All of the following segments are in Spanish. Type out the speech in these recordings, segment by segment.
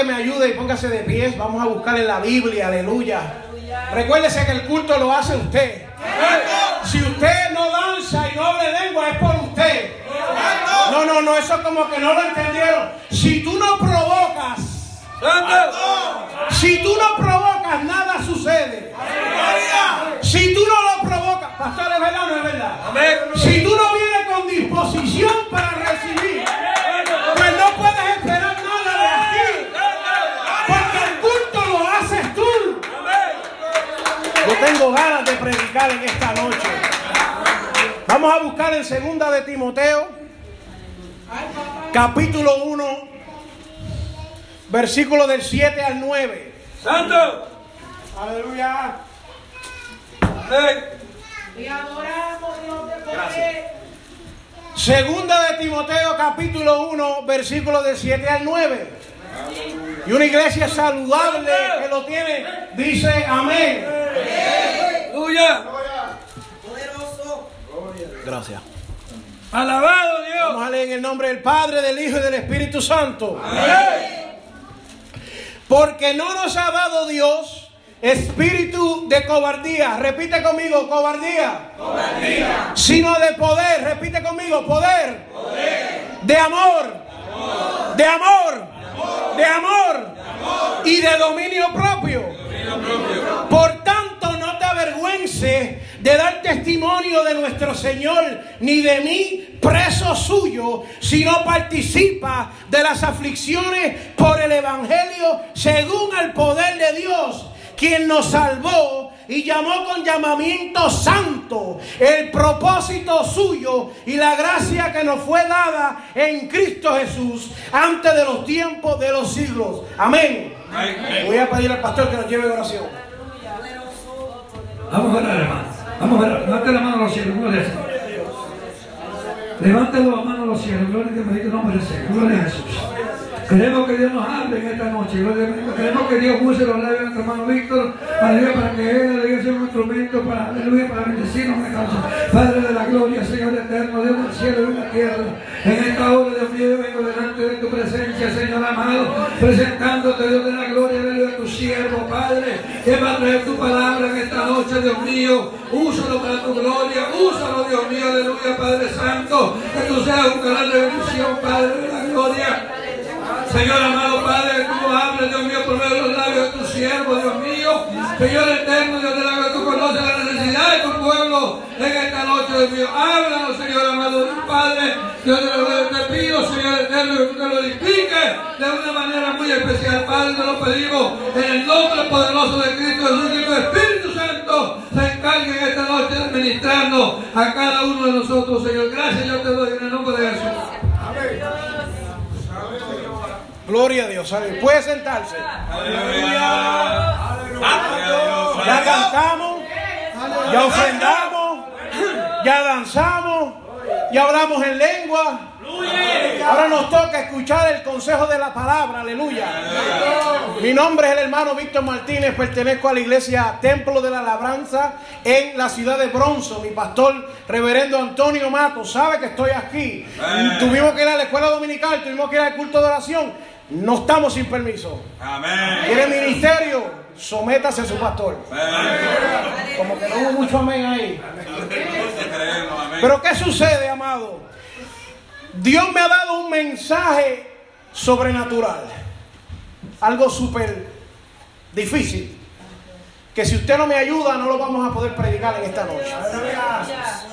Que me ayude y póngase de pies. Vamos a buscar en la Biblia, aleluya. Recuérdese que el culto lo hace usted. Si usted no danza y no habla lengua es por usted. No, no, no, eso como que no lo entendieron. Si tú no provocas, si tú no provocas, nada sucede. Si tú no lo provocas, pastor, ¿es verdad o no es verdad? Si tú no vienes con disposición para recibir, Yo tengo ganas de predicar en esta noche. Vamos a buscar en segunda de Timoteo, capítulo 1, versículo del 7 al 9. Santo. Aleluya. Y adoramos Dios de poder. Segunda de Timoteo capítulo 1, versículo del 7 al 9. Y una iglesia saludable que lo tiene, dice amén. Aleluya. Poderoso. Gracias. Alabado Dios. Vamos a leer en el nombre del Padre, del Hijo y del Espíritu Santo. Porque no nos ha dado Dios espíritu de cobardía. Repite conmigo, cobardía. Sino de poder. Repite conmigo, poder. De amor. De amor. De amor. Y de dominio propio. Por tanto, de dar testimonio de nuestro Señor, ni de mí, preso suyo, sino participa de las aflicciones por el Evangelio según el poder de Dios, quien nos salvó y llamó con llamamiento santo el propósito suyo y la gracia que nos fue dada en Cristo Jesús antes de los tiempos de los siglos. Amén. Voy a pedir al pastor que nos lleve oración. Vamos a orar, hermano. Vamos a orar. Levante la mano a los cielos. Gloria a Dios. Levante la mano a los cielos. Gloria a Dios. Nombre. Gloria a Jesús. Queremos que Dios nos hable en esta noche. Queremos que Dios use los labios de nuestro hermano Víctor. Aleluya, para que él, sea un instrumento para, aleluya, para bendecirnos en causa. Padre de la gloria, Señor eterno, Dios del cielo y de la tierra. En esta hora, Dios mío, yo vengo delante de tu presencia, Señor amado, presentándote, Dios de la gloria, aleluya, tu siervo, Padre, que va a traer tu palabra en esta noche, Dios mío. Úsalo para tu gloria, úsalo, Dios mío, aleluya, Padre Santo. Que tú seas un canal de bendición, Padre de la gloria. Señor amado Padre, tú nos hables, Dios mío, por medio de los labios de tu siervo, Dios mío. Señor eterno, Dios de la gloria, tú conoces la necesidad de tu pueblo en esta noche, Dios mío. Háblanos, Señor amado Padre. Dios de la gloria, te pido, Señor eterno, que tú te lo edifiques de una manera muy especial, Padre. Te lo pedimos en el nombre poderoso de Cristo Jesús, que tu Espíritu Santo se encargue en esta noche de administrarnos a cada uno de nosotros, Señor. Gracias, yo te doy en el nombre de Jesús. Gloria a Dios. Aleluya. Puede sentarse. Ya cantamos, ya ofrendamos, ya danzamos, ya hablamos en lengua. Ahora nos toca escuchar el consejo de la palabra, aleluya. Mi nombre es el hermano Víctor Martínez, pertenezco a la iglesia Templo de la Labranza en la ciudad de Bronzo. Mi pastor, reverendo Antonio Mato, sabe que estoy aquí. Tuvimos que ir a la escuela dominical, tuvimos que ir al culto de oración. No estamos sin permiso. Amén. Tiene ministerio, sométase a su pastor. Como que no hubo mucho amén ahí. Pero ¿qué sucede, amado? Dios me ha dado un mensaje sobrenatural. Algo súper difícil. Que si usted no me ayuda, no lo vamos a poder predicar en esta noche.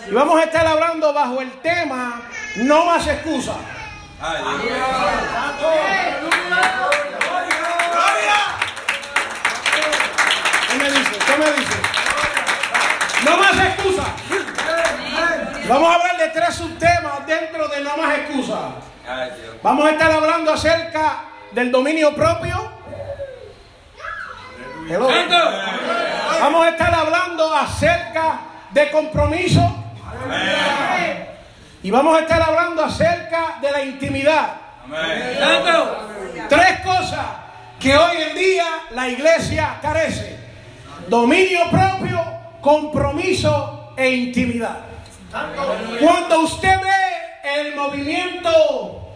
Y vamos a estar hablando bajo el tema No más excusas. ¿Qué me dice? ¿Qué me dice? No más excusas. Vamos a hablar de tres subtemas dentro de No Más Excusas. Vamos a estar hablando acerca del dominio propio. Hello. Vamos a estar hablando acerca de compromiso. Y vamos a estar hablando acerca de la intimidad. Tres cosas que hoy en día la iglesia carece. Dominio propio, compromiso e intimidad. Cuando usted ve el movimiento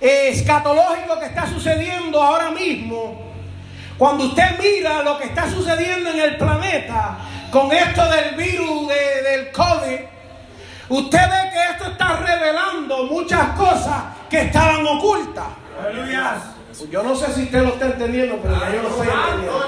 eh, escatológico que está sucediendo ahora mismo, cuando usted mira lo que está sucediendo en el planeta con esto del virus de- del COVID, usted ve que esto está revelando muchas cosas que estaban ocultas. Yo no sé si usted lo está entendiendo, pero yo lo estoy entendiendo.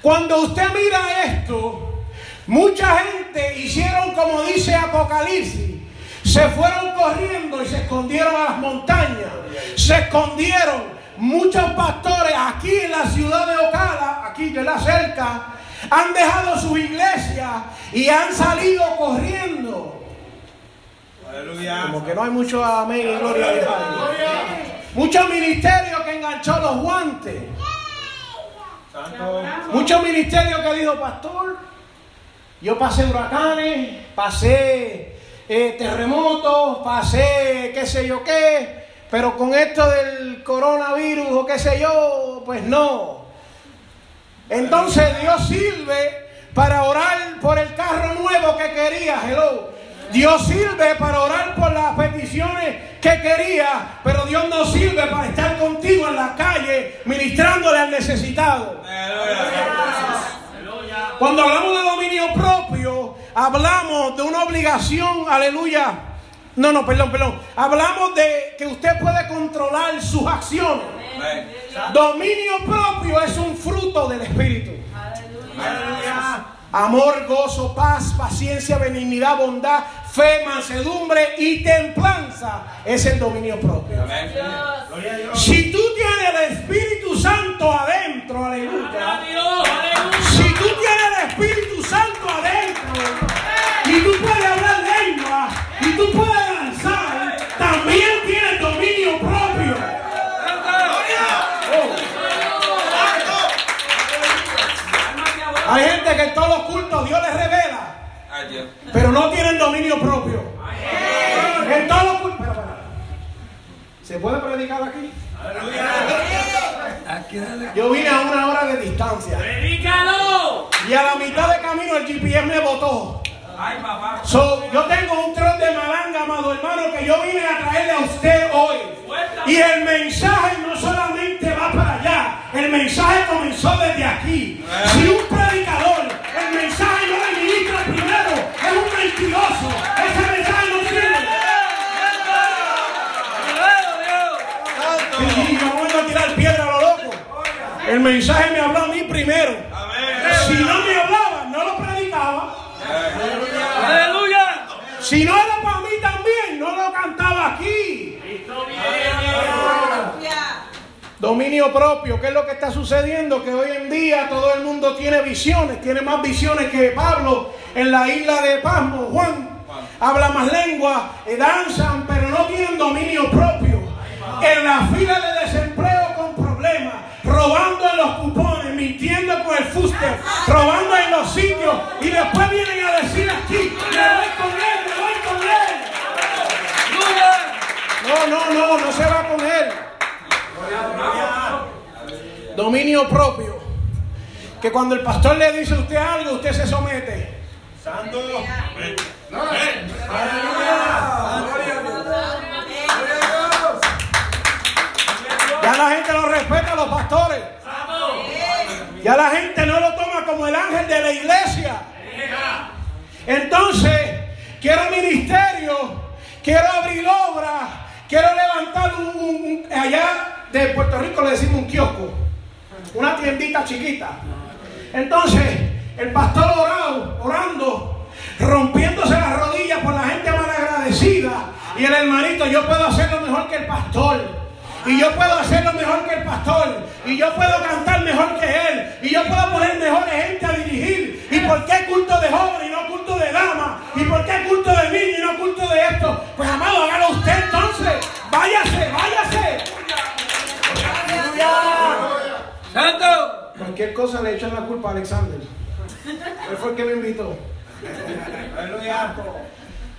Cuando usted mira esto, mucha gente hicieron como dice Apocalipsis. Se fueron corriendo y se escondieron a las montañas. Se escondieron. Muchos pastores aquí en la ciudad de Ocala, aquí de la cerca, han dejado su iglesia y han salido corriendo. Como que no hay mucho amén y gloria a Dios. Muchos ministerios que enganchó los guantes. Muchos ministerios que dijo, pastor, yo pasé huracanes, pasé eh, terremotos, pasé qué sé yo qué, pero con esto del coronavirus o qué sé yo, pues no. Entonces Dios sirve para orar por el carro nuevo que quería, hello. Dios sirve para orar por las peticiones que quería, pero Dios no sirve para estar contigo en la calle ministrándole al necesitado. Cuando hablamos de dominio propio, hablamos de una obligación, aleluya. No, no, perdón, perdón. Hablamos de que usted puede controlar sus acciones. Dominio propio es un fruto del Espíritu. Amor, gozo, paz, paciencia, benignidad, bondad, fe, mansedumbre y templanza es el dominio propio. Si tú tienes el Espíritu Santo adentro, aleluya. Si tú tienes el Espíritu Santo adentro y tú puedes hablar lengua y tú puedes Hay gente que en todos los cultos Dios les revela, pero no tienen dominio propio. En todos los cultos. Espera, espera. ¿Se puede predicar aquí? Yo vine a una hora de distancia. Y a la mitad de camino el GPS me botó. So, yo tengo un tron de malanga, amado hermano, que yo vine a traerle a usted hoy. Y el mensaje no solamente va para allá, el mensaje comenzó desde aquí. Si un mensaje me habló a mí primero. Si no me hablaba, no lo predicaba. Si no era para mí también, no lo cantaba aquí. Dominio propio, ¿qué es lo que está sucediendo? Que hoy en día todo el mundo tiene visiones, tiene más visiones que Pablo en la isla de Pasmo, Juan. Habla más lengua, eh, danzan, pero no tienen dominio propio. En la fila de robando en los cupones, mintiendo con el fuste, robando en los sitios y después vienen a decir aquí, me voy con él, me voy con él. No, no, no, no se va con él. Dominio propio. Que cuando el pastor le dice a usted algo, usted se somete. Ya la gente no respeta a los pastores. Ya la gente no lo toma como el ángel de la iglesia. Entonces, quiero ministerio, quiero abrir obra, quiero levantar un- un- allá de Puerto Rico le decimos un kiosco, una tiendita chiquita. Entonces, el pastor orado, orando, rompiéndose las rodillas por la gente malagradecida. Y el hermanito, yo puedo hacerlo mejor que el pastor. Y yo puedo hacerlo mejor que el pastor. Y yo puedo cantar mejor que él. Y yo puedo poner mejores gente a dirigir. ¿Y por qué culto de jóvenes y no culto culto de dama? ¿Y por qué culto de niño y no culto de esto? Pues amado, hágalo usted entonces. Váyase, váyase. ¡Santo! Cualquier cosa le echan la culpa a Alexander. Él fue el que me invitó.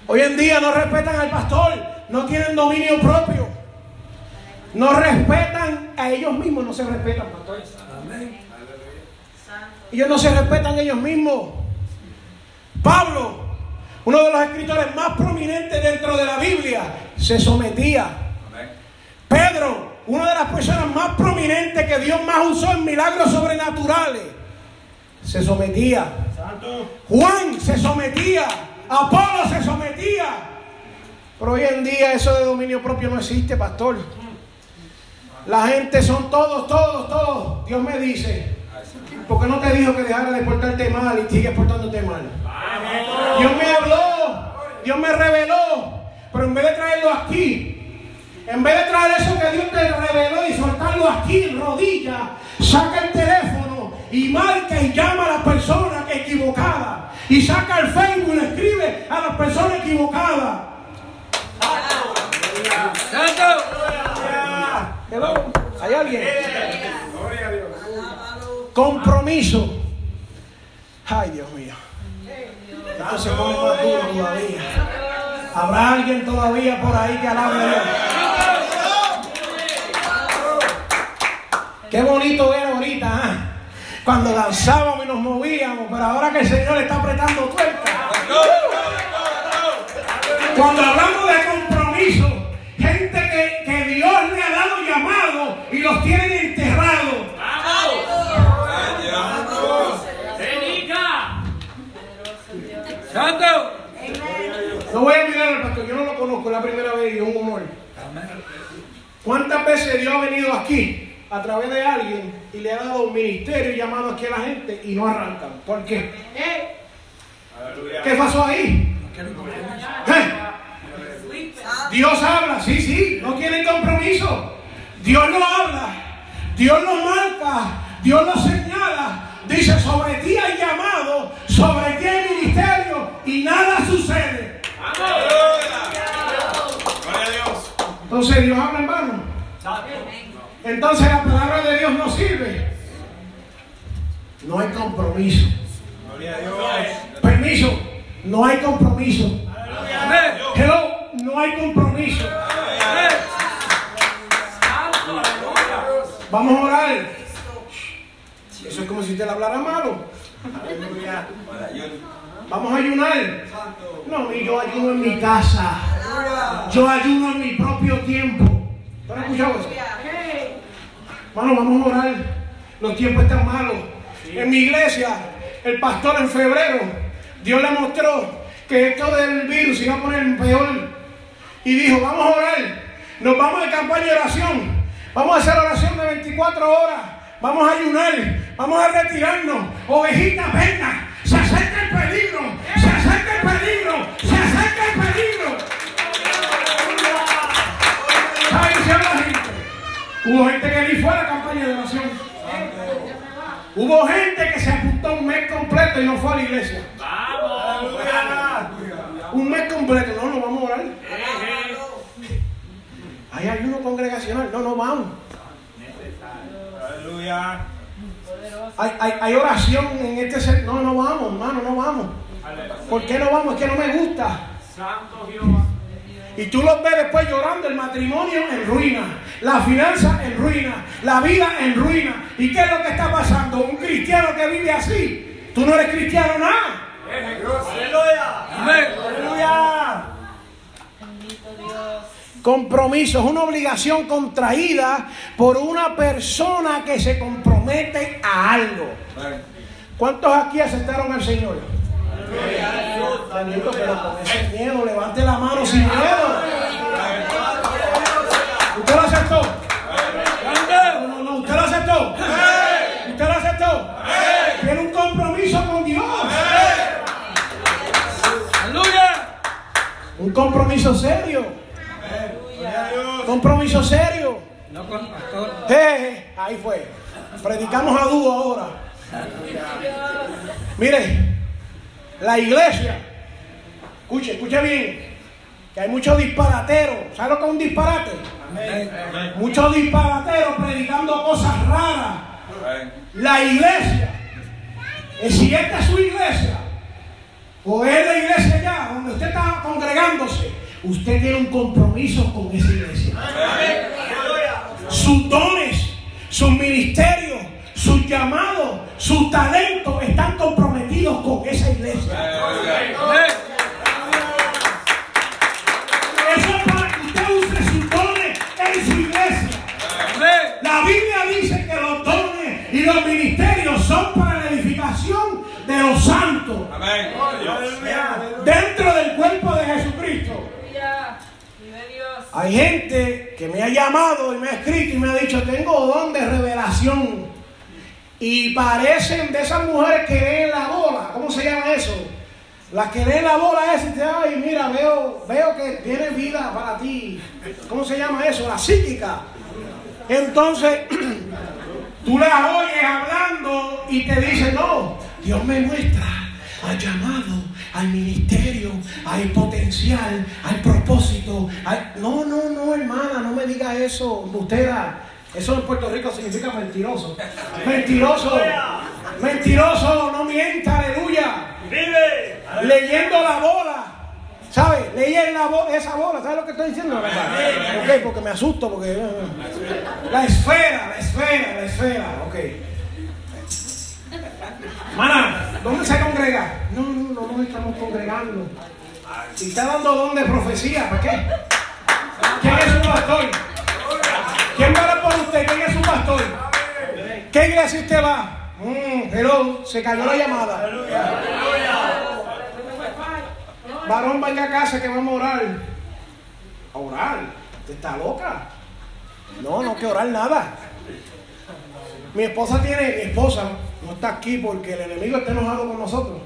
Hoy en día no respetan al pastor, no tienen dominio propio. No respetan a ellos mismos, no se respetan, pastor. Ellos no se respetan ellos mismos. Pablo, uno de los escritores más prominentes dentro de la Biblia, se sometía. Pedro, una de las personas más prominentes que Dios más usó en milagros sobrenaturales, se sometía. Juan se sometía. Apolo se sometía. Pero hoy en día eso de dominio propio no existe, pastor. La gente son todos, todos, todos. Dios me dice, ¿por qué no te dijo que dejara de portarte mal y sigues portándote mal? Dios me habló, Dios me reveló, pero en vez de traerlo aquí, en vez de traer eso que Dios te reveló y soltarlo aquí en rodillas, saca el teléfono y marca y llama a la persona equivocada. Y saca el Facebook y le escribe a las personas equivocadas. ¡Santo! Hello, ¿Hay alguien? Compromiso. Ay, Dios mío. Esto se pone más duro todavía. ¿Habrá alguien todavía por ahí que alabe a Dios? Qué bonito era ahorita, ¿ah? cuando danzábamos y nos movíamos, pero ahora que el Señor está apretando tuerca. Cuando hablamos de voy a mirar al pastor, yo no lo conozco, es la primera vez y es un honor. ¿Cuántas veces Dios ha venido aquí a través de alguien y le ha dado un ministerio y llamado aquí a la gente y no arrancan? ¿Por qué? ¿Qué pasó ahí? ¿Eh? Dios habla, sí, sí, no tienen compromiso. Dios lo habla, Dios lo marca, Dios lo señala. Dice, sobre ti hay llamado, sobre ti hay ministerio y nada sucede. Entonces Dios habla en vano. Entonces la palabra de Dios no sirve. No hay compromiso. Permiso, no hay compromiso. No hay compromiso. Vamos a orar. Eso es como si te le hablara malo. Vamos a ayunar. No, y yo ayuno en mi casa. Yo ayuno en mi propio tiempo. ¿Tú has escuchado eso? Hermano, vamos a orar. Los tiempos están malos. En mi iglesia, el pastor en febrero, Dios le mostró que esto del virus iba a poner peor. Y dijo, vamos a orar. Nos vamos de campaña de oración. Vamos a hacer oración de 24 horas. Vamos a ayunar. Vamos a retirarnos. Ovejita, venga. Se acerca el peligro. Se acerca el peligro. Se acerca el peligro. ¿Sabe qué la gente? Hubo gente que ni fue a la campaña de oración. Hubo gente que se apuntó un mes completo y no fue a la iglesia. Un mes completo. No, no vamos a orar. Hay ayuno congregacional. No, no vamos. Hay, hay, hay oración en este ser. No, no vamos, hermano, no vamos. ¿Por qué no vamos? Es que no me gusta. Y tú los ves después llorando, el matrimonio en ruina, la finanza en ruina, la vida en ruina. ¿Y qué es lo que está pasando? Un cristiano que vive así. Tú no eres cristiano nada. Compromiso es una obligación contraída por una persona que se compromete a algo. ¿Cuántos aquí aceptaron al Señor? Bendito, pero con ese miedo, levante la mano sin miedo. ¿Usted lo aceptó? No, no, no, ¿usted lo aceptó? ¿Usted lo aceptó? Tiene un compromiso con Dios. ¡Aleluya! Un compromiso serio. Compromiso serio. No con pastor. Eh, ahí fue. Predicamos a dúo ahora. Mire, La iglesia, escuche, escuche bien, que hay muchos disparateros. ¿Sabe lo que es un disparate? Muchos disparateros predicando cosas raras. La iglesia, eh, si esta es su iglesia, o es la iglesia ya, donde usted está congregándose, usted tiene un compromiso con esa iglesia. Sus dones, sus ministerios, sus llamados, sus talentos están comprometidos con esa iglesia. Eso es para que usted use sus dones en su iglesia. La Biblia dice que los dones y los ministerios son para la edificación de los santos dentro del cuerpo de Jesucristo. Hay gente que me ha llamado y me ha escrito y me ha dicho, tengo don de revelación. Y parecen de esas mujeres que leen la bola. ¿Cómo se llama eso? Las que leen la bola es y te ay, mira, veo, veo que tiene vida para ti. ¿Cómo se llama eso? La psíquica. Entonces, tú las oyes hablando y te dicen, no, Dios me muestra, hay llamado, hay ministerio, hay potencial, hay propósito. hay- No, no, no, hermana, no me diga eso, usted Eso en Puerto Rico significa mentiroso. Mentiroso. Mentiroso, no mienta, aleluya. Leyendo la bola. ¿Sabe? Leí la bola, esa bola, ¿sabes lo que estoy diciendo? Ok, porque me asusto, porque... eh, La esfera, la esfera, la esfera, ok. Hermana, ¿dónde se congrega? No, no, no nos estamos congregando. Si está dando don de profecía, ¿para qué? ¿Quién es su pastor? ¿Quién va por usted? ¿Quién es su pastor? ¿Qué iglesia usted va? Mm, hello, se cayó la llamada. Varón, vaya a casa que vamos a orar. ¿A orar? ¿Usted está loca? No, no que orar nada. Mi esposa tiene, mi esposa no está aquí porque el enemigo está enojado con nosotros.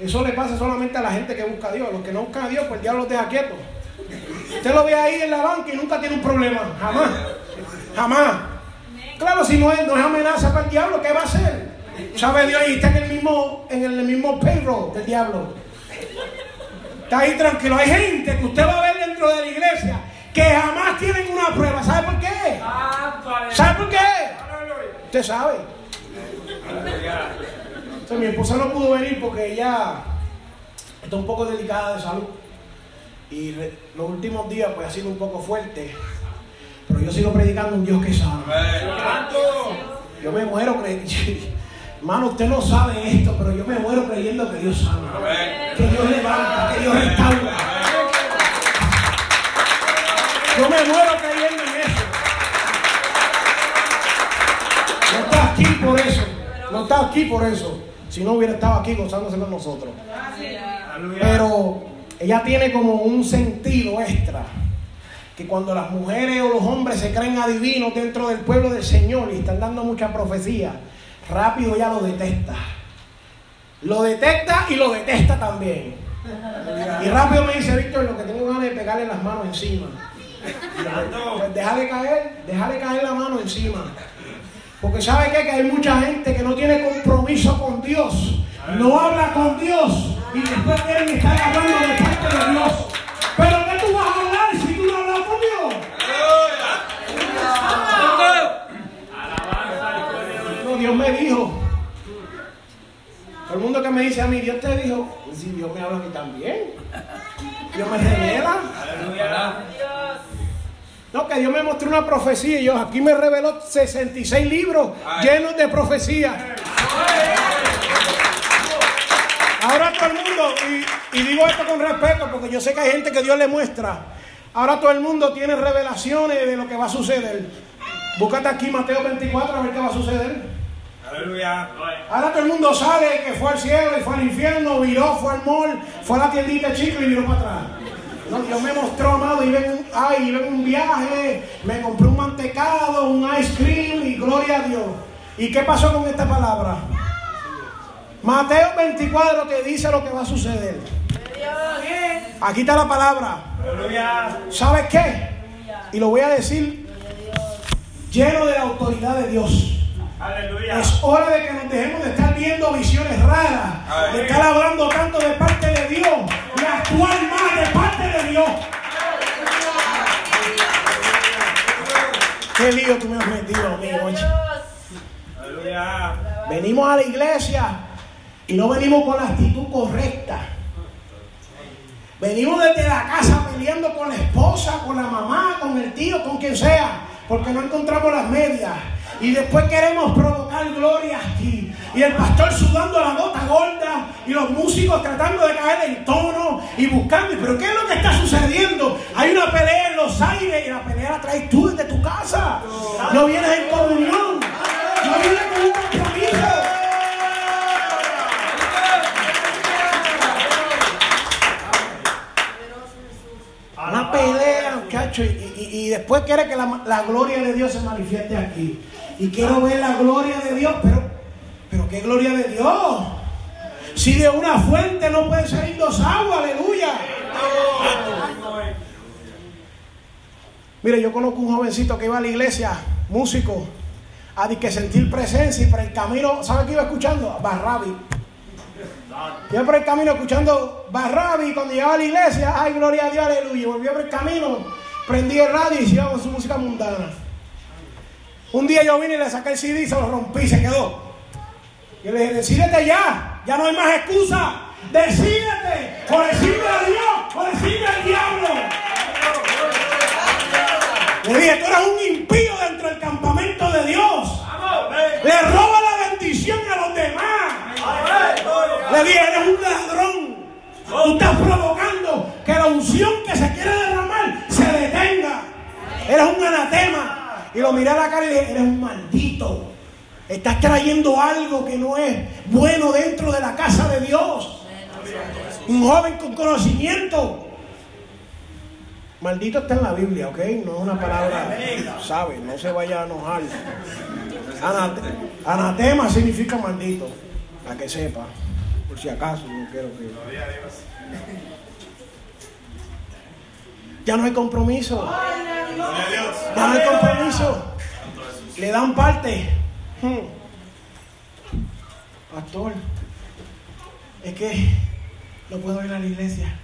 Eso le pasa solamente a la gente que busca a Dios. Los que no buscan a Dios, pues el diablo los deja quietos. Usted lo ve ahí en la banca y nunca tiene un problema. Jamás. Jamás. Claro, si no es, no es amenaza para el diablo, ¿qué va a hacer? ¿Sabe Dios? Y está en el mismo, en el mismo payroll del diablo. Está ahí tranquilo. Hay gente que usted va a ver dentro de la iglesia que jamás tienen una prueba. ¿Sabe por qué? ¿Sabe por qué? Usted sabe. Mi esposa no pudo venir porque ella está un poco delicada de salud. Y los últimos días pues ha sido un poco fuerte. Pero yo sigo predicando un Dios que sana. Yo me muero creyendo. Hermano, usted no sabe esto, pero yo me muero creyendo que Dios sana. Que Dios levanta, que Dios restaura. Yo me muero está aquí por eso. Si no hubiera estado aquí gozándose con nosotros. Pero ella tiene como un sentido extra. Que cuando las mujeres o los hombres se creen adivinos dentro del pueblo del Señor y están dando mucha profecía, rápido ya lo detesta. Lo detecta y lo detesta también. Y rápido me dice, Víctor, lo que tengo ganas de pegarle las manos encima. Pues déjale caer, déjale caer la mano encima. Porque sabe qué? que hay mucha gente que no tiene compromiso con Dios. No habla con Dios. Y después quieren estar hablando de parte de Dios. Pero ¿qué tú vas a hablar si tú no hablas con Dios? No, Dios me dijo. Todo el mundo que me dice a mí, Dios te dijo. Si Dios me habla a mí también. Dios me revela. No, que Dios me mostró una profecía y yo aquí me reveló 66 libros llenos de profecía. Ahora todo el mundo, y, y digo esto con respeto porque yo sé que hay gente que Dios le muestra. Ahora todo el mundo tiene revelaciones de lo que va a suceder. Búscate aquí Mateo 24 a ver qué va a suceder. Ahora todo el mundo sale que fue al cielo y fue al infierno, viró, fue al mall, fue a la tiendita chico y viró para atrás. No, Dios me mostró, amado, iba en un, ay, iba en un viaje, me compré un mantecado, un ice cream y gloria a Dios. ¿Y qué pasó con esta palabra? Mateo 24 te dice lo que va a suceder. Aquí está la palabra. ¿Sabes qué? Y lo voy a decir lleno de la autoridad de Dios. Es hora de que nos dejemos de estar viendo visiones raras, de estar hablando tanto de parte de Dios y actuar más de parte de Dios. Qué lío tú me has metido a mí, oye. Venimos a la iglesia y no venimos con la actitud correcta. Venimos desde la casa peleando con la esposa, con la mamá, con el tío, con quien sea, porque no encontramos las medias. Y después queremos provocar gloria aquí. Y el pastor sudando la gota gorda. Y los músicos tratando de caer en tono y buscando. Pero ¿qué es lo que está sucediendo? Hay una pelea en los aires y la pelea la traes tú desde tu casa. No vienes en comunión. No vienes con un compromiso. Una pelea, muchacho, y, y- y después quiere que la, la gloria de Dios se manifieste aquí. Y quiero ver la gloria de Dios, pero, pero ¿qué gloria de Dios? Si de una fuente no puede salir dos aguas, aleluya. Mire, yo conozco un jovencito que iba a la iglesia, músico, a que sentir presencia y por el camino, ¿sabe qué iba escuchando? Barrabi. Iba por el camino escuchando Barrabi cuando llegaba a la iglesia, ay, gloria a Dios, aleluya. Volvió por el camino, prendí el radio y con su música mundana. Un día yo vine y le saqué el CD y se lo rompí y se quedó. Yo le dije, decídete ya, ya no hay más excusa. Decídete, o decirle a Dios, o decirle al diablo. Le dije, tú eres un impío dentro del campamento de Dios. Le roba la bendición a los demás. Le dije, eres un ladrón. Tú estás provocando que la unción que se quiere derramar se detenga. Eres un anatema. Y lo miré a la cara y le dije, eres un maldito. Estás trayendo algo que no es bueno dentro de la casa de Dios. Un joven con conocimiento. Maldito está en la Biblia, ¿ok? No es una palabra, ¿sabe? No se vaya a enojar. Anate- anatema significa maldito, para que sepa, por si acaso, no quiero que... Ya no hay compromiso. Ya no hay compromiso. Le dan parte. Hmm. Pastor, es que no puedo ir a la iglesia.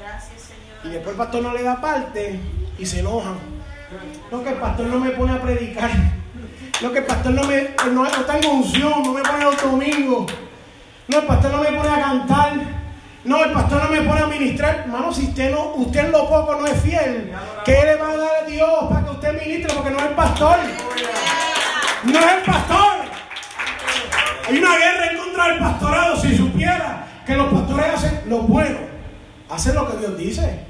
Gracias, Señor. Y después el pastor no le da parte y se enojan. No, que el pastor no me pone a predicar. No, que el pastor no me no, no tengo unción, no me pone los domingos. No, el pastor no me pone a cantar. No, el pastor no me pone a ministrar. Hermano, si usted no, usted en lo poco no es fiel, ¿qué le va a dar a Dios para que usted ministre? Porque no es el pastor. No es el pastor. Hay una guerra en contra del pastorado. Si supiera que los pastores hacen lo bueno, hacen lo que Dios dice.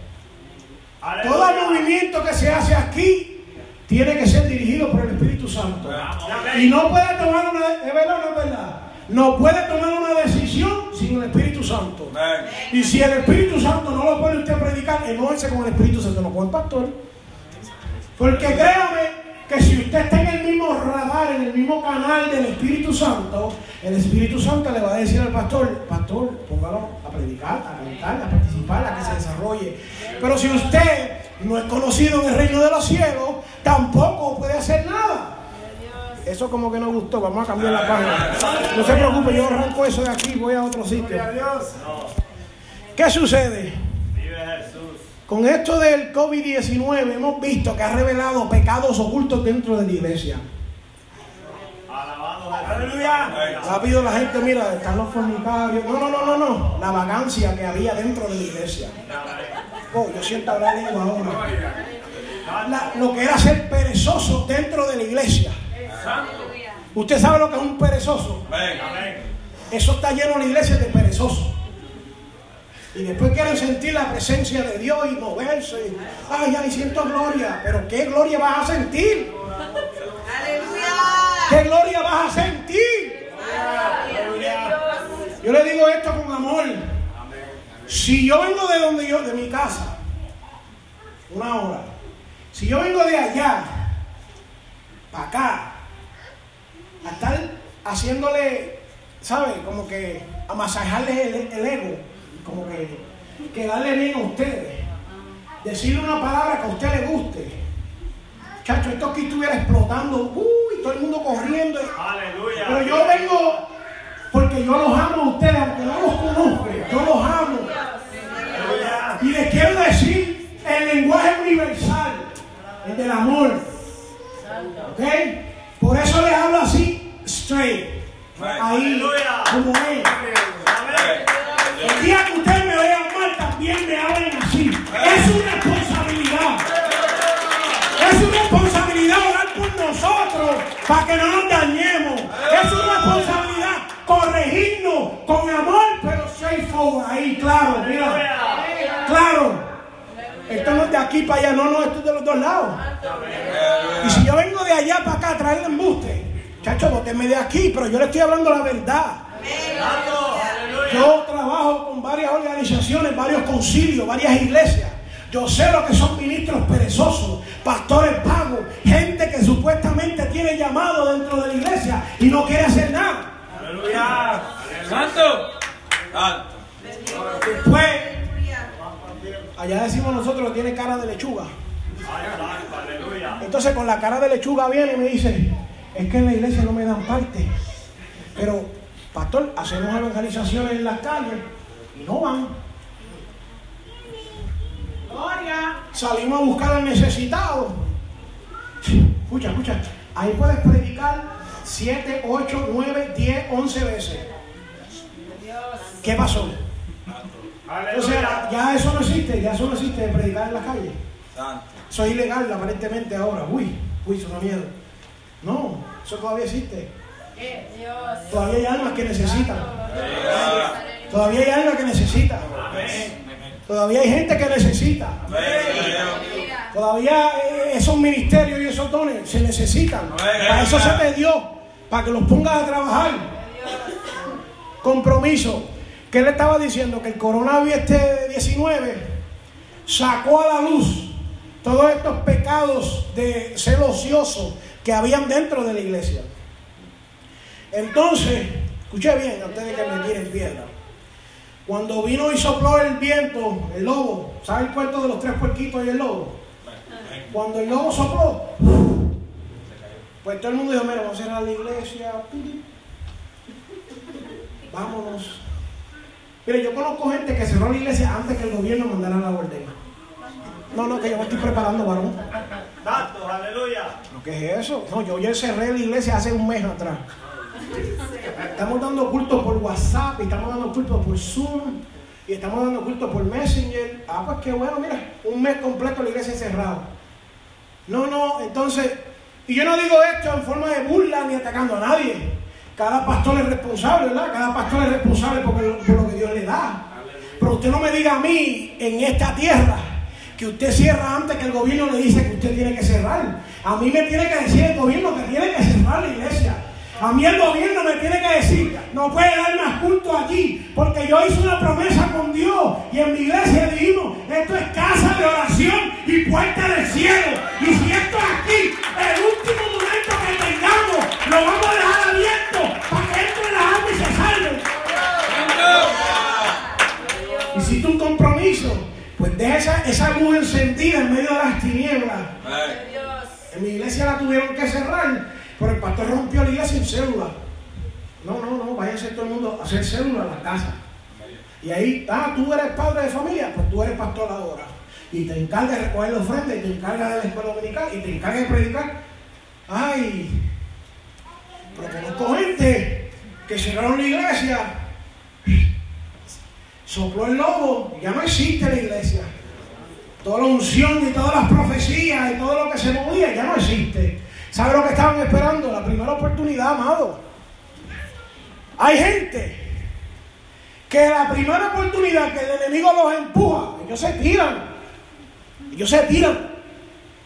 Todo movimiento que se hace aquí tiene que ser dirigido por el Espíritu Santo. Y no puede tomar una, ¿es verdad o no es verdad? No puede tomar una decisión sin el Espíritu Santo. Y si el Espíritu Santo no lo pone usted a predicar, enójese con el Espíritu Santo, no con el pastor. Porque créame que si usted está en el mismo radar, en el mismo canal del Espíritu Santo, el Espíritu Santo le va a decir al pastor, pastor, póngalo a predicar, a cantar, a participar, a que se desarrolle. Pero si usted no es conocido en el reino de los cielos, tampoco puede hacer nada. Eso como que no gustó, vamos a cambiar la página. No se preocupe, yo arranco eso de aquí y voy a otro sitio. ¿Qué sucede? Con esto del COVID-19 hemos visto que ha revelado pecados ocultos dentro de la iglesia. Rápido la gente, mira, están los fornicarios. No, no, no, no, no. La vagancia que había dentro de la iglesia. Oh, yo siento hablar lengua ahora. La- lo que era ser perezoso dentro de la iglesia. ¿Usted sabe lo que es un perezoso? Eso está lleno en la iglesia de perezosos. Y después quieren sentir la presencia de Dios y moverse. y, Ay, ay, siento gloria. Pero ¿qué gloria vas a sentir? Aleluya. ¿Qué gloria vas a sentir? Yo le digo esto con amor. Si yo vengo de donde yo, de mi casa, una hora. Si yo vengo de allá, para acá, a estar haciéndole, ¿sabe? Como que a masajarle el, el ego, como que, que darle bien a ustedes. Decirle una palabra que a usted le guste. Chacho, esto aquí estuviera explotando. Uy, todo el mundo corriendo. Aleluya. Pero yo vengo porque yo los amo a ustedes, aunque no los conozco, yo los amo. Y les quiero decir el lenguaje universal, el del amor. ¿Ok? Por eso les hablo así, straight. Ahí, Aleluya. como es. El día que ustedes me vean mal, también me hablen así. Es su responsabilidad. Es su responsabilidad orar por nosotros para que no nos dañemos. Es su responsabilidad corregirnos con amor, pero straightforward. Ahí, claro, mira. Claro. Esto no es de aquí para allá, no, no, esto es de los dos lados. Y si yo vengo de allá para acá a traerle embuste, chacho, bótenme de aquí, pero yo le estoy hablando la verdad. Yo trabajo con varias organizaciones, varios concilios, varias iglesias. Yo sé lo que son ministros perezosos, pastores pagos, gente que supuestamente tiene llamado dentro de la iglesia y no quiere hacer nada. Aleluya. Santo. Después, allá decimos nosotros que tiene cara de lechuga. Entonces con la cara de lechuga viene y me dice, es que en la iglesia no me dan parte. Pero, pastor, hacemos evangelizaciones en las calles y no van. Salimos a buscar al necesitado. Escucha, escucha. Ahí puedes predicar 7, 8, 9, 10, 11 veces. ¿Qué pasó? Entonces, Aleluya. ya eso no existe, ya eso no existe de predicar en la calle. Eso es ilegal aparentemente ahora. Uy, uy, eso da miedo. No, eso todavía existe. Todavía hay almas que necesitan. Todavía hay almas que necesitan. Todavía hay gente que necesita. Todavía eh, esos ministerios y esos dones se necesitan. Para eso se te dio. Para que los pongas a trabajar. Compromiso. ¿Qué le estaba diciendo? Que el coronavirus este 19 sacó a la luz todos estos pecados de ser ocioso que habían dentro de la iglesia. Entonces, escuche bien antes de que me tiren piedra. Cuando vino y sopló el viento, el lobo, ¿sabe el cuento de los tres puerquitos y el lobo? Cuando el lobo sopló, pues todo el mundo dijo, mira, vamos a cerrar la iglesia. Vámonos. Mire, yo conozco gente que cerró la iglesia antes que el gobierno mandara la orden. No, no, que yo me estoy preparando, varón. Santo, aleluya. ¿Lo que es eso? No, yo ya cerré la iglesia hace un mes atrás. Estamos dando culto por WhatsApp, y estamos dando culto por Zoom, y estamos dando culto por Messenger. Ah, pues qué bueno, mira, un mes completo la iglesia cerrada. No, no, entonces, y yo no digo esto en forma de burla ni atacando a nadie. Cada pastor es responsable, ¿verdad? Cada pastor es responsable por lo, por lo que Dios le da. Pero usted no me diga a mí en esta tierra que usted cierra antes que el gobierno le dice que usted tiene que cerrar. A mí me tiene que decir el gobierno que tiene que cerrar la iglesia. A mí el gobierno me tiene que decir, no puede dar más culto aquí, porque yo hice una promesa con Dios y en mi iglesia dijimos, esto es casa de oración y puerta del cielo. Y si esto es aquí, el último momento que tengamos, lo vamos a dejar abierto para que entren las almas y se salven. Hiciste un compromiso, pues deja esa, esa luz encendida en medio de las tinieblas. En mi iglesia la tuvieron que cerrar, pero el pastor rompió la iglesia sin célula. No, no, no, váyanse todo el mundo a hacer célula en la casa. Y ahí, ah, tú eres padre de familia, pues tú eres pastor ahora. Y te encargas de recoger la ofrenda, y te encargas de la escuela dominical, y te encargas de predicar. Ay, pero conozco gente que cerraron la iglesia, sopló el lobo, ya no existe la iglesia. Toda la unción y todas las profecías y todo lo que se movía ya no existe. ¿Sabe lo que estaban esperando? La primera oportunidad, amado. Hay gente que la primera oportunidad que el enemigo los empuja, ellos se tiran. Ellos se tiran.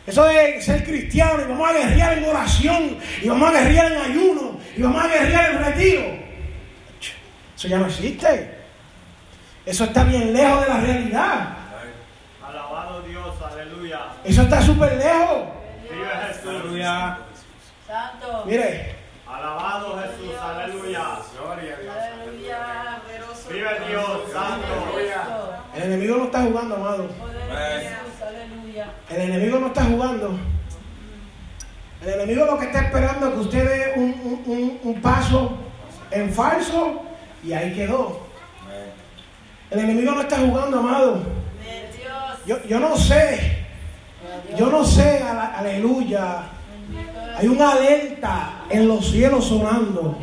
Eso de ser cristiano y vamos a guerrear en oración y vamos a guerrear en ayuno y vamos a guerrear en retiro. Eso ya no existe. Eso está bien lejos de la realidad. Alabado Dios, aleluya. Eso está súper lejos. Vive Jesús. Aleluya. Santo. Mire, Alabado Jesús, aleluya. Aleluya. Vive Dios, santo. el enemigo no está jugando, amado. El enemigo no está jugando. El enemigo lo que está esperando es que usted dé un, un- un- un paso en falso y ahí quedó. El enemigo no está jugando, amado. Yo, yo no sé, yo no sé, ale- aleluya. Hay una alerta en los cielos sonando.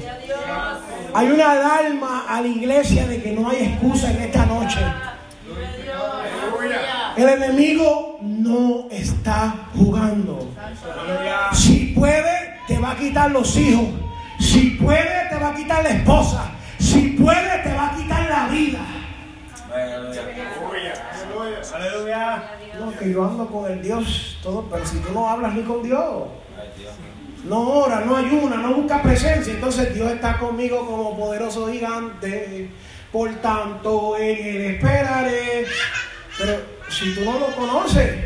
Hay una alarma a la iglesia de que no hay excusa en esta noche. El enemigo no está jugando. Si puede, te va a quitar los hijos. Si puede, te va a quitar la esposa. Si puede, te va a quitar la vida. Aleluya. No, que yo ando con el Dios todo, pero si tú no hablas ni con Dios, no ora, no ayuna, no busca presencia, entonces Dios está conmigo como poderoso gigante. Por tanto, en él esperaré. Pero si tú no lo conoces,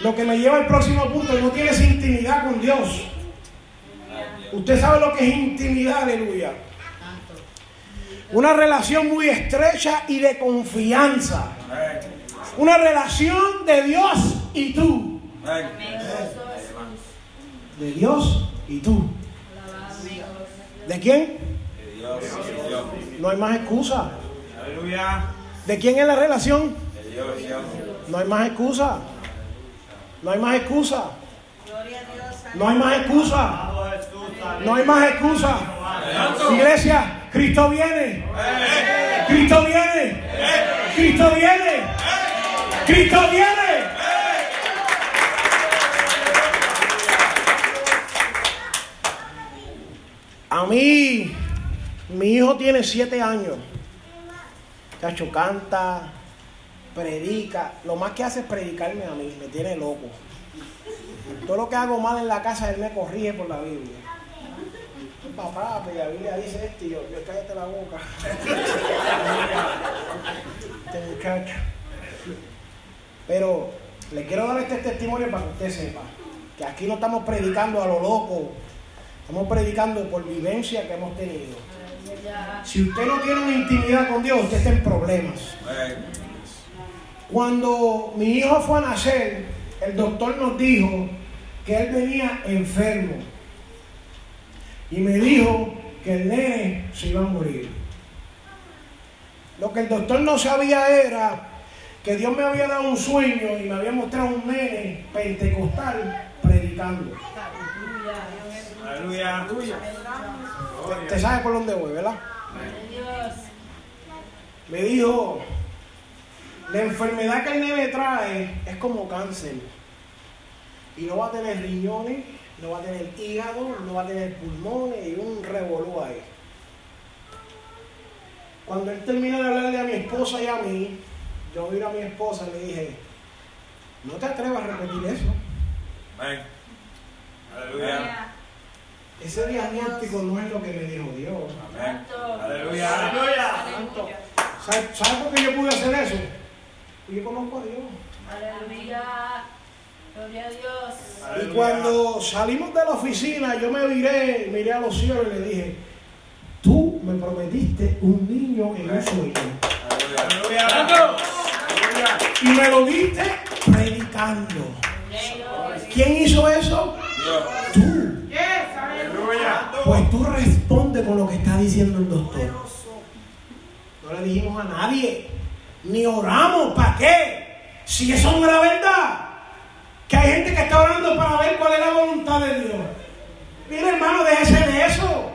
lo que me lleva al próximo punto, no tienes intimidad con Dios. Usted sabe lo que es intimidad, aleluya. Una relación muy estrecha y de confianza. Una relación de Dios y tú. De Dios y tú. ¿De quién? No hay más excusa. ¿De quién es la relación? No hay más excusa. No hay más excusa. No hay más excusa. No hay más excusa. Iglesia, Cristo viene. Cristo viene. Cristo viene. Cristo viene. A mí, mi hijo tiene siete años. Cacho canta, predica. Lo más que hace es predicarme a mí, me tiene loco. Todo lo que hago mal en la casa, él me corrige por la Biblia. Papá, la Biblia dice esto y yo, yo cállate la boca. muchacho. Pero le quiero dar este testimonio para que usted sepa que aquí no estamos predicando a lo loco, estamos predicando por vivencia que hemos tenido. Si usted no tiene una intimidad con Dios, usted está en problemas. Cuando mi hijo fue a nacer, el doctor nos dijo que él venía enfermo. Y me dijo que el nene se iba a morir. Lo que el doctor no sabía era que Dios me había dado un sueño y me había mostrado un nene pentecostal predicando. Aleluya. Usted sabe por dónde voy, ¿verdad? Dios. Me dijo, la enfermedad que el nene trae es como cáncer. Y no va a tener riñones, no va a tener hígado, no va a tener pulmones y un revolú ahí. Cuando él terminó de hablarle a mi esposa y a mí, yo vi a mi esposa y le dije, no te atrevas a repetir eso. Aleluya. Ese diagnóstico no es lo que me dijo Dios. Santo. Aleluya. Aleluya. ¿Sabe, sabe por qué yo pude hacer eso? Yo conozco a Dios. Aleluya. Gloria a Dios. Y cuando salimos de la oficina, yo me viré, miré a los cielos y le dije, tú me prometiste un niño en un sueño. Aleluya. Aleluya. Y me lo diste predicando. ¿Quién hizo eso? Tú. Aleluya. Pues tú responde con lo que está diciendo el doctor. No le dijimos a nadie, ni oramos, ¿para qué? Si eso no era verdad. Que hay gente que está orando para ver cuál es la voluntad de Dios. Mira hermano, déjese de eso.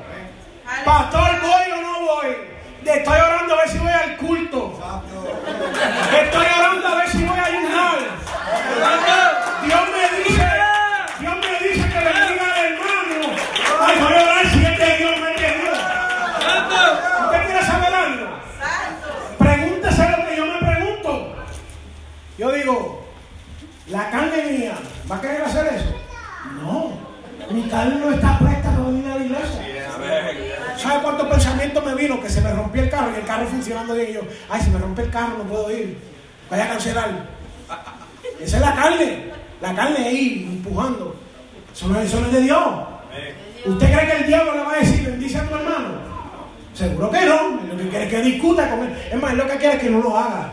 Pastor, ¿voy o no voy? Estoy orando a ver si voy al culto. Estoy orando a ver si voy a ayunar. Carro funcionando bien. Y yo, ay, si me rompe el carro no puedo ir. Vaya a cancelar. Esa es la carne. La carne ahí empujando. Eso no, eso no es de Dios. ¿Usted cree que el diablo le va a decir bendice a tu hermano? Seguro que no. Lo que quiere es que discuta con él. Es más, lo que quiere es que no lo haga.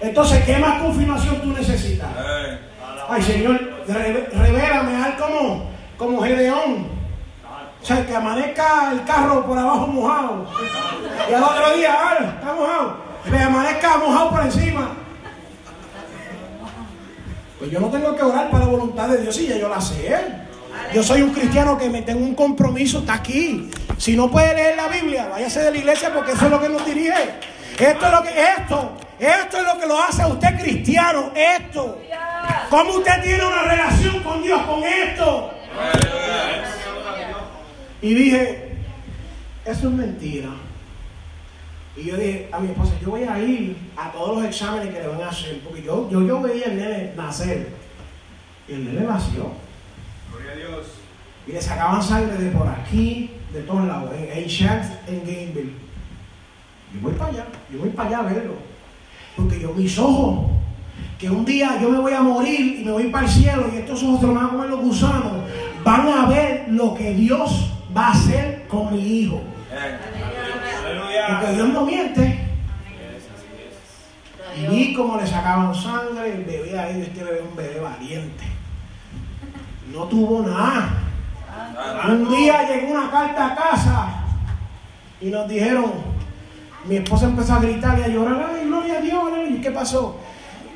Entonces, ¿qué más confirmación tú necesitas? Ay, Señor, Re- Revélame, haz como, como Gedeón. O sea, que amanezca el carro por abajo mojado. Y al otro día, ah, está mojado. Que amanezca mojado por encima. Pues yo no tengo que orar para la voluntad de Dios y ya yo la sé. Yo soy un cristiano que me tengo un compromiso, está aquí. Si no puede leer la Biblia, váyase de la iglesia porque eso es lo que nos dirige. Esto es lo que, esto, esto es lo que lo hace a usted cristiano, esto. ¿Cómo usted tiene una relación con Dios con esto? Y dije, eso es mentira. Y yo dije a mi esposa, yo voy a ir a todos los exámenes que le van a hacer, porque yo, yo, yo veía al nene nacer. Y el nene nació. Gloria a Dios. Y le sacaban sangre de por aquí, de todos lados, en, en Shanks, en Gameville. Yo voy para allá, yo voy para allá a verlo. Porque yo, mis ojos, que un día yo me voy a morir y me voy para el cielo y estos ojos los van a comer los gusanos, van a ver lo que Dios va a hacer con mi hijo. Porque. Dios no miente. Y vi cómo le sacaban sangre, el bebé ahí, este bebé es un bebé valiente. No tuvo nada. Un día llegó una carta a casa y nos dijeron, mi esposa empezó a gritar y a llorar, ay, gloria a Dios, aleluya". ¿Y qué pasó?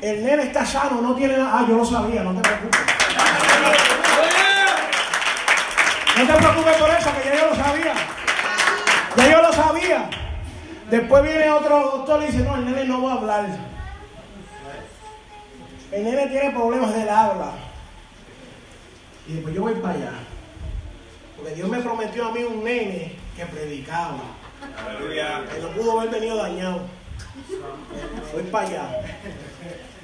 El nene está sano, no tiene nada. Ah, yo lo sabía, no te preocupes. No te preocupes por eso, que ya yo lo sabía. Ya yo lo sabía. Después viene otro doctor y dice, no, el nene no va a hablar. El nene tiene problemas del habla. Y después yo voy para allá. Porque Dios me prometió a mí un nene que predicaba. Que no pudo haber venido dañado. Voy para allá.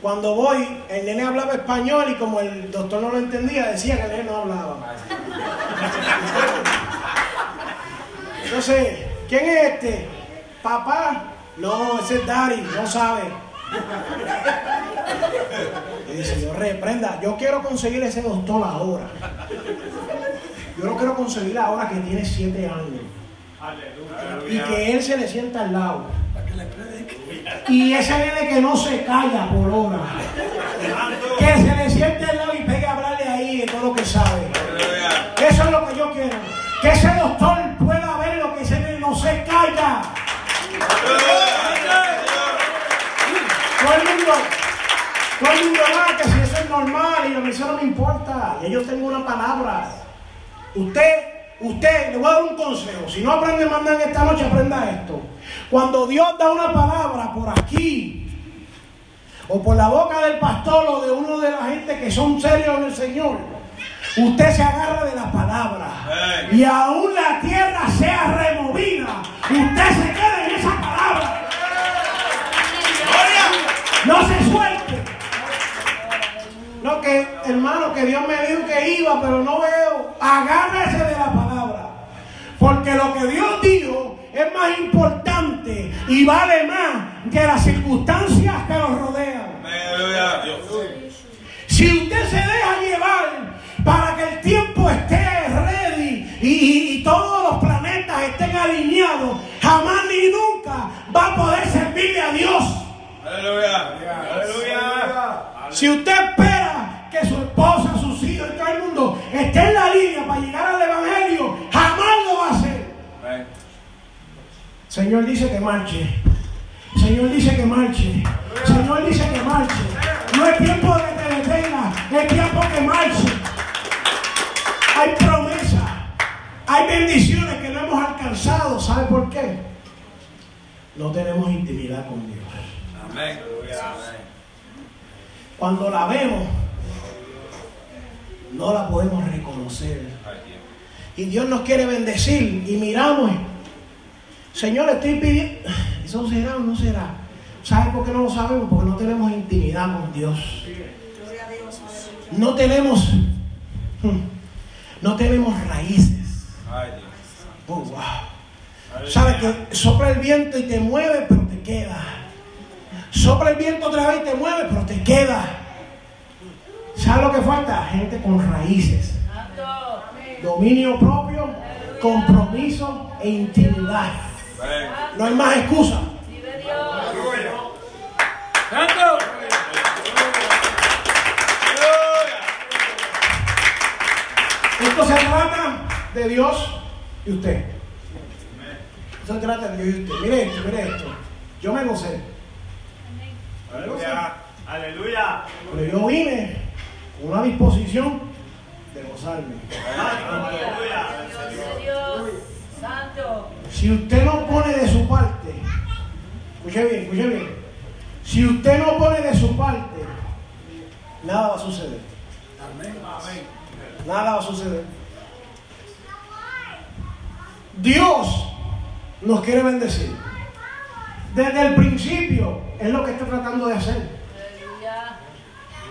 Cuando voy, el nene hablaba español y como el doctor no lo entendía, decía que el nene no hablaba. Entonces, ¿quién es este? ¿Papá? No, ese es Daddy, no sabe. Y dice, Dios reprenda, yo quiero conseguir ese doctor ahora. Yo no quiero conseguir ahora que tiene siete años. Y que él se le sienta al lado. Y ese nene que no se calla por hora. Que se le siente al lado y pegue a hablarle ahí de todo lo que sabe. Eso es lo que yo quiero. Que ese doctor pueda ver lo que ese nene no se calla. Todo el mundo, todo el mundo va que si eso es normal y a mí eso no me importa. Y yo tengo una palabra. Usted, usted, le voy a dar un consejo. Si no aprende en esta noche, aprenda esto. Cuando Dios da una palabra por aquí, o por la boca del pastor o de uno de la gente que son serios en el Señor, usted se agarra de la palabra. Y aún la tierra sea removida, usted se queda en esa palabra. No se suelte. No, que hermano, que Dios me dijo que iba, pero no veo. Agárrese de la palabra. Porque lo que Dios dijo es más importante y vale más que las circunstancias que nos rodean. Aleluya. Si usted se deja llevar para que el tiempo esté ready y, y- y todos los planetas estén alineados, jamás ni nunca va a poder servirle a Dios. Aleluya. Aleluya. Si usted espera que su esposa, sus hijos y todo el mundo esté en la línea para llegar al Evangelio, jamás lo va a hacer. Amén. Señor dice que marche. Señor dice que marche. Señor dice que marche. No es tiempo de que te detenga, es tiempo que marche. Hay promesa, hay bendiciones que no hemos alcanzado. ¿Sabe por qué? No tenemos intimidad con Dios. Amén. Cuando la vemos, no la podemos reconocer. Y Dios nos quiere bendecir y miramos. Señor, estoy pidiendo. ¿Eso será o no será? ¿Sabe por qué no lo sabemos? Porque no tenemos intimidad con Dios. No tenemos. No tenemos raíces. Oh, wow. ¿Sabes que sopla el viento y te mueve, pero te queda? Sopla el viento otra vez y te mueve, pero te queda. ¿Sabes lo que falta? Gente con raíces. Dominio propio, compromiso e intimidad. No hay más excusa. Esto se trata de Dios y usted. Esto se trata de Dios y usted. Mire esto, mire esto. Yo me gocé. Aleluya. Aleluya. Pero yo vine con una disposición de gozarme. Aleluya. Dios, Dios, Santo. Si usted no pone de su parte, escuche bien, escuche bien. Si usted no pone de su parte, nada va a suceder. Nada va a suceder. Dios nos quiere bendecir. Desde el principio es lo que está tratando de hacer.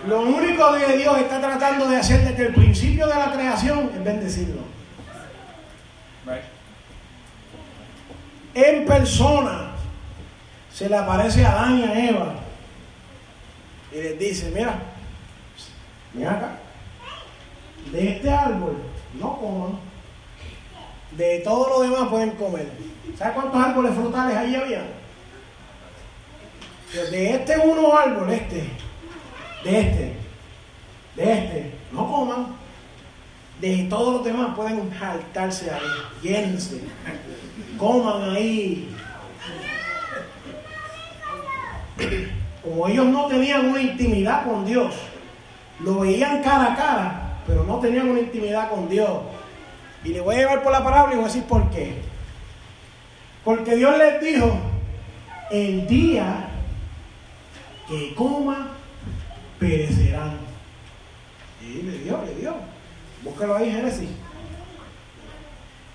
Lo único que Dios está tratando de hacer desde el principio de la creación es bendecirlo. En persona se le aparece a Adán y a Eva y les dice, mira, mira acá, de este árbol no coman, de todo lo demás pueden comer. ¿Sabes cuántos árboles frutales ahí había? De este uno árbol, este, de este, de este, no coman. De todos los demás pueden jaltarse ahí, llénense, coman ahí. Como ellos no tenían una intimidad con Dios, lo veían cara a cara, pero no tenían una intimidad con Dios. Y le voy a llevar por la palabra y voy a decir por qué. Porque Dios les dijo, el día que coman, perecerán. Y le dio, le dio. Búsquelo ahí, Génesis.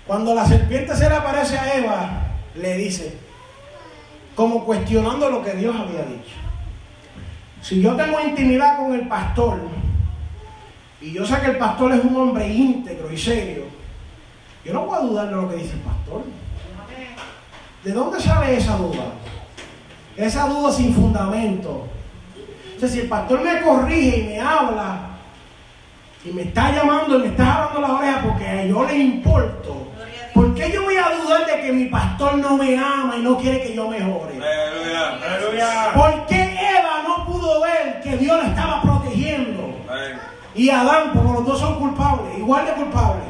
Cuando la serpiente se le aparece a Eva, le dice, como cuestionando lo que Dios había dicho. Si yo tengo intimidad con el pastor, y yo sé que el pastor es un hombre íntegro y serio, yo no puedo dudar de lo que dice el pastor. ¿De dónde sale esa duda? Esa duda sin fundamento. Sea, si el pastor me corrige y me habla y me está llamando y me está jalando las orejas porque yo le importo, ¿por qué yo voy a dudar de que mi pastor no me ama y no quiere que yo mejore? Aleluya. Aleluya. ¿Por qué Eva no pudo ver que Dios la estaba protegiendo? Y Adán, porque los dos son culpables, igual de culpables.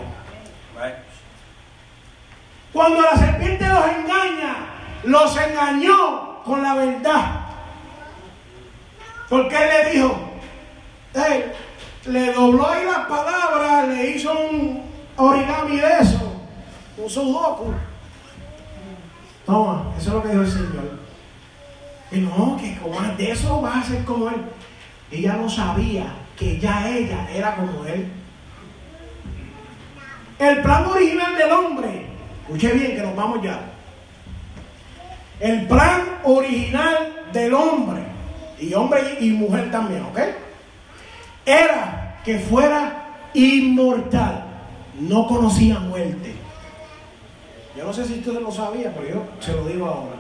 Cuando la serpiente los engaña, los engañó con la verdad. Porque él le dijo, él le dobló ahí las palabras, le hizo un origami de eso, un sudoku. Toma, eso es lo que dijo el Señor. Y no, que como de eso vas a ser como él. Ella no sabía que ya ella era como él. El plan original del hombre, escuche bien que nos vamos ya. El plan original del hombre, y hombre y mujer también, ¿ok? Era que fuera inmortal, no conocía muerte. Yo no sé si usted lo sabía, pero yo se lo digo ahora.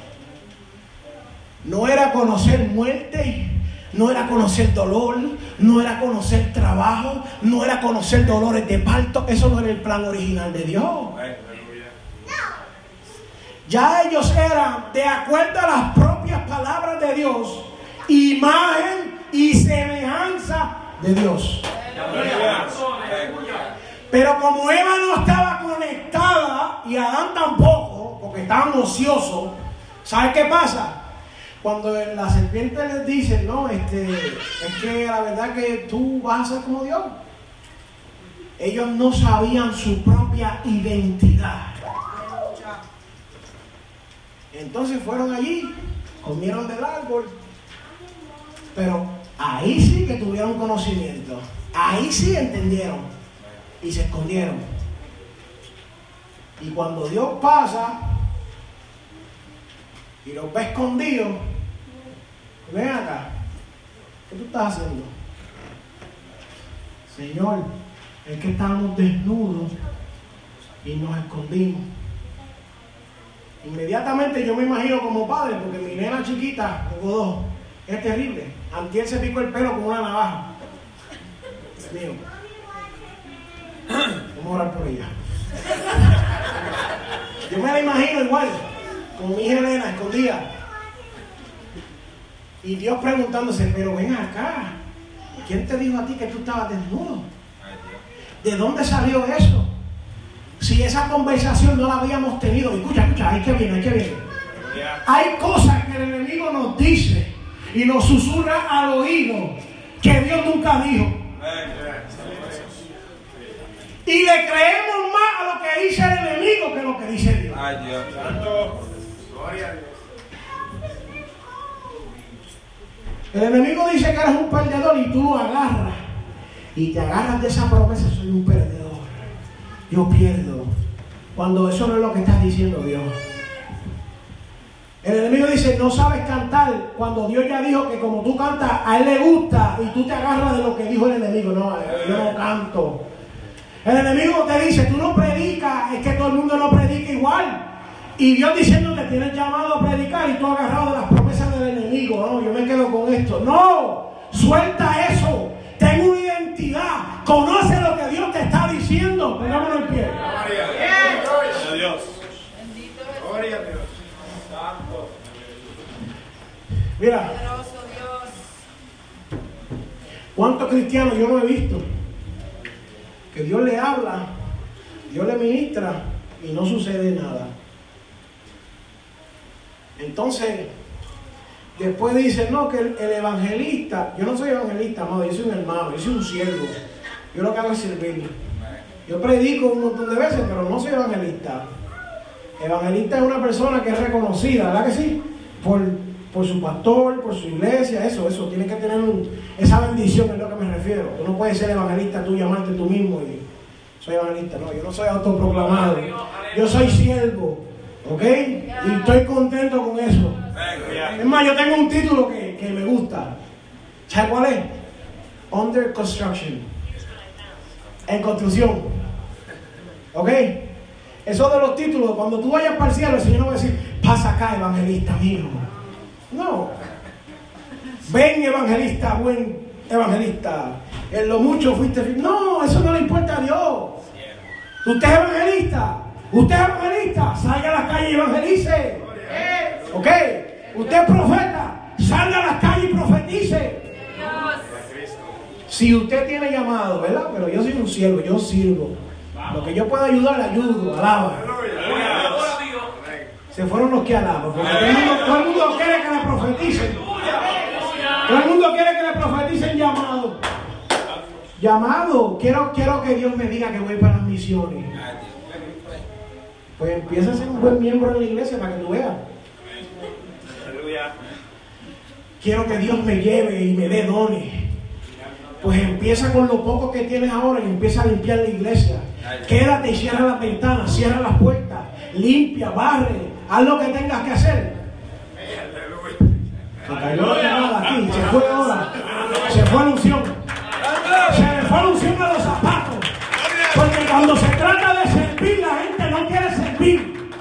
No era conocer muerte, no era conocer dolor, no era conocer trabajo, no era conocer dolores de parto. Eso no era el plan original de Dios. Ya ellos eran, de acuerdo a las propias palabras de Dios, imagen y semejanza de Dios. Pero como Eva no estaba conectada y Adán tampoco, porque estaban ociosos, ¿sabe qué pasa? Cuando la serpiente les dice, no, este, es que la verdad que tú vas a ser como Dios. Ellos no sabían su propia identidad. Entonces fueron allí, comieron del árbol, pero ahí sí que tuvieron conocimiento, ahí sí entendieron y se escondieron. Y cuando Dios pasa y los ve escondidos, ven acá, ¿qué tú estás haciendo? Señor, es que estábamos desnudos y nos escondimos. Inmediatamente yo me imagino como padre, porque mi nena chiquita, tengo dos, es terrible. Antier se picó el pelo con una navaja. Dios mío. Vamos a orar por ella. Yo me la imagino igual, con mi hija Elena escondida. Y Dios preguntándose, pero ven acá, ¿quién te dijo a ti que tú estabas desnudo? ¿De dónde salió eso? si esa conversación no la habíamos tenido. Escucha, escucha, hay que viene, hay que viene. Hay cosas que el enemigo nos dice y nos susurra al oído que Dios nunca dijo. Y le creemos más a lo que dice el enemigo que lo que dice Dios. Ay, Dios. Santo. Gloria a Dios. El enemigo dice que eres un perdedor y tú lo agarras. Y te agarras de esa promesa, soy un perdedor. Yo pierdo. Cuando eso no es lo que está diciendo Dios. El enemigo dice, no sabes cantar cuando Dios ya dijo que como tú cantas, a él le gusta y tú te agarras de lo que dijo el enemigo. No, yo no canto. El enemigo te dice, tú no predicas, es que todo el mundo no predica igual. Y Dios diciendo que tienes llamado a predicar y tú agarrado de las promesas del enemigo. No, yo me quedo con esto. No, suelta eso. Ten una identidad. Conoce lo que Dios te está diciendo. Pongámonos en pie. Gloria a Dios. Gloria a Dios. Santo. Mira, poderoso Dios. ¿cuántos cristianos yo no he visto? Que Dios le habla, Dios le ministra y no sucede nada. Entonces, después dice, no, que el, el evangelista, yo no soy evangelista, amado, yo soy un hermano, yo soy un siervo. Yo lo que hago es servir. Yo predico un montón de veces, pero no soy evangelista. Evangelista es una persona que es reconocida, ¿verdad que sí? Por, por su pastor, por su iglesia, eso, eso. Tiene que tener un- esa bendición, es lo que me refiero. Tú no puedes ser evangelista, tú llamarte tú mismo y soy evangelista. No, yo no soy autoproclamado. Yo soy siervo, ¿ok? Y estoy contento con eso. Es más, yo tengo un título que, que me gusta. ¿Sabes cuál es? Under Construction. En construcción. ¿Ok? Eso de los títulos, cuando tú vayas para el cielo, el Señor no va a decir, pasa acá, evangelista mío. No. Ven, evangelista, buen evangelista. En lo mucho fuiste. No, eso no le importa a Dios. Usted es evangelista. Usted es evangelista. Salga a las calles y evangelice. ¿Ok? Usted es profeta. Salga a las calles y profetice. Si usted tiene llamado, ¿verdad? Pero yo soy un siervo, yo sirvo. Lo que yo pueda ayudar, ayudo, alaba. Se fueron los que alaban. Todo el mundo, todo el mundo quiere que le profeticen. Todo el mundo quiere que le profeticen llamado. Llamado. Quiero, quiero que Dios me diga que voy para las misiones. Pues empieza a ser un buen miembro de la iglesia para que tú veas. Quiero que Dios me lleve y me dé dones. Pues empieza con lo poco que tienes ahora y empieza a limpiar la iglesia. Quédate y cierra las ventanas, cierra las puertas, limpia, barre, haz lo que tengas que hacer. Se cayó llamada aquí, se fue ahora, se fue la unción. Se le fue la unción a los zapatos. Porque cuando se trata de servir, la gente no quiere servir.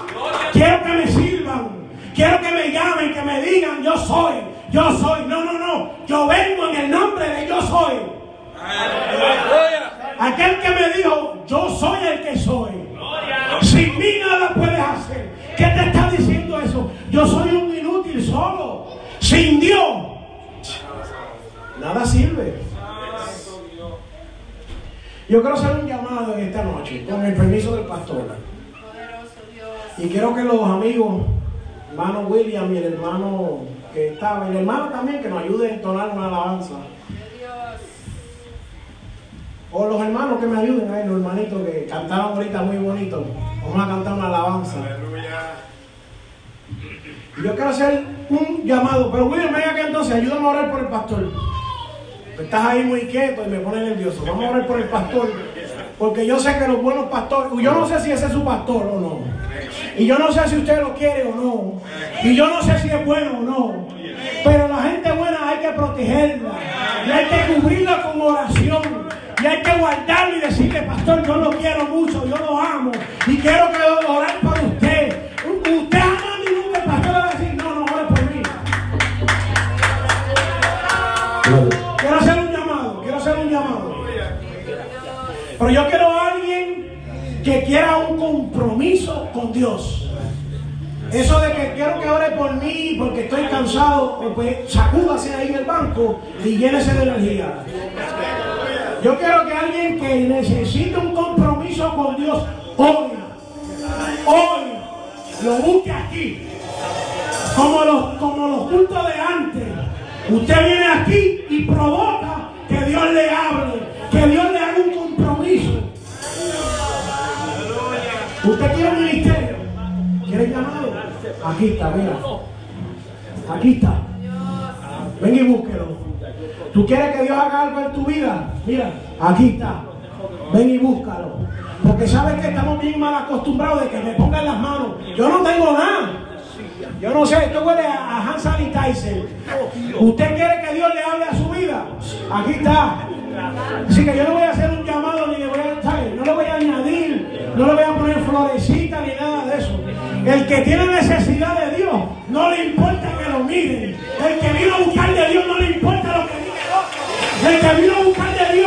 Quiero que me sirvan. Quiero que me llamen, que me digan, yo soy, yo soy. No, no, no. Yo vengo en el nombre de yo soy. Aquel que me dijo, yo soy el que soy. Sin mí nada puedes hacer. ¿Qué te eso? Yo soy un inútil solo. Sin Dios. Nada sirve. Yo quiero hacer un llamado en esta noche, con el permiso del pastor. Y quiero que los amigos, hermano William y el hermano que estaba, y el hermano también, que nos ayude a entonar una alabanza. O los hermanos que me ayuden ahí, los hermanitos que cantaron ahorita muy bonito. Vamos a cantar una alabanza. Y yo quiero hacer un llamado, pero William, venga que entonces, ayúdame a orar por el pastor. Estás ahí muy quieto y me pone nervioso. Vamos a orar por el pastor. Porque yo sé que los buenos pastores, yo no sé si ese es su pastor o no. Y yo no sé si usted lo quiere o no. Y yo no sé si es bueno o no. Pero la gente buena hay que protegerla. Y hay que cubrirla con oración. Y hay que guardarlo y decirle, pastor, yo lo quiero mucho, yo lo amo. Y quiero que orar por Quiero hacer un llamado, quiero hacer un llamado. Pero yo quiero a alguien que quiera un compromiso con Dios. Eso de que quiero que ore por mí porque estoy cansado, pues sacúdase ahí en el banco y llénese de energía. Yo quiero que alguien que necesite un compromiso con Dios hoy, hoy, lo busque aquí. Como los, como los cultos de antes. Usted viene aquí y provoca que Dios le hable, que Dios le haga un compromiso. ¿Usted quiere un ministerio? ¿Quiere llamado? Aquí está, mira. Aquí está. Ven y búsquelo. ¿Tú quieres que Dios haga algo en tu vida? Mira, aquí está. Ven y búscalo. Porque sabes que estamos bien mal acostumbrados de que me pongan las manos. Yo no tengo nada. Yo no sé, esto huele a, hand sanitizer. ¿Usted quiere que Dios le hable a su vida? Aquí está. Así que yo no voy a hacer un llamado ni le voy a ¿sabe? no le voy a añadir, no le voy a poner florecita ni nada de eso. El que tiene necesidad de Dios, no le importa que lo miren. El que vino a buscar de Dios, no le importa lo que diga el otro. El que vino a buscar de Dios,